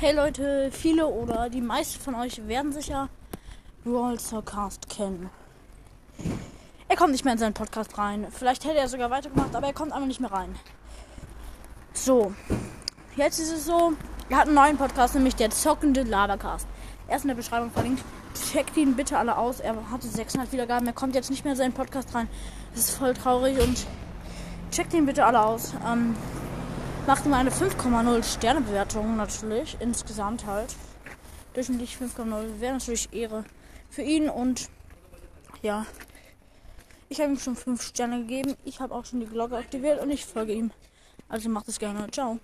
Hey Leute, viele oder die meisten von euch werden sicher Brawl Cast kennen. Er kommt nicht mehr in seinen Podcast rein. Vielleicht hätte er sogar weitergemacht, aber er kommt einfach nicht mehr rein. So, jetzt ist es so, er hat einen neuen Podcast, nämlich der zockende Labercast. Er ist in der Beschreibung verlinkt. Checkt ihn bitte alle aus. Er hatte 600 Wiedergaben. Er kommt jetzt nicht mehr in seinen Podcast rein. Das ist voll traurig und checkt ihn bitte alle aus. Ähm, macht ihm eine 5,0 Sterne Bewertung natürlich. Insgesamt halt. Durchschnittlich 5,0 wäre natürlich Ehre für ihn und ja. Ich habe ihm schon 5 Sterne gegeben. Ich habe auch schon die Glocke aktiviert und ich folge ihm. Also macht es gerne. Ciao.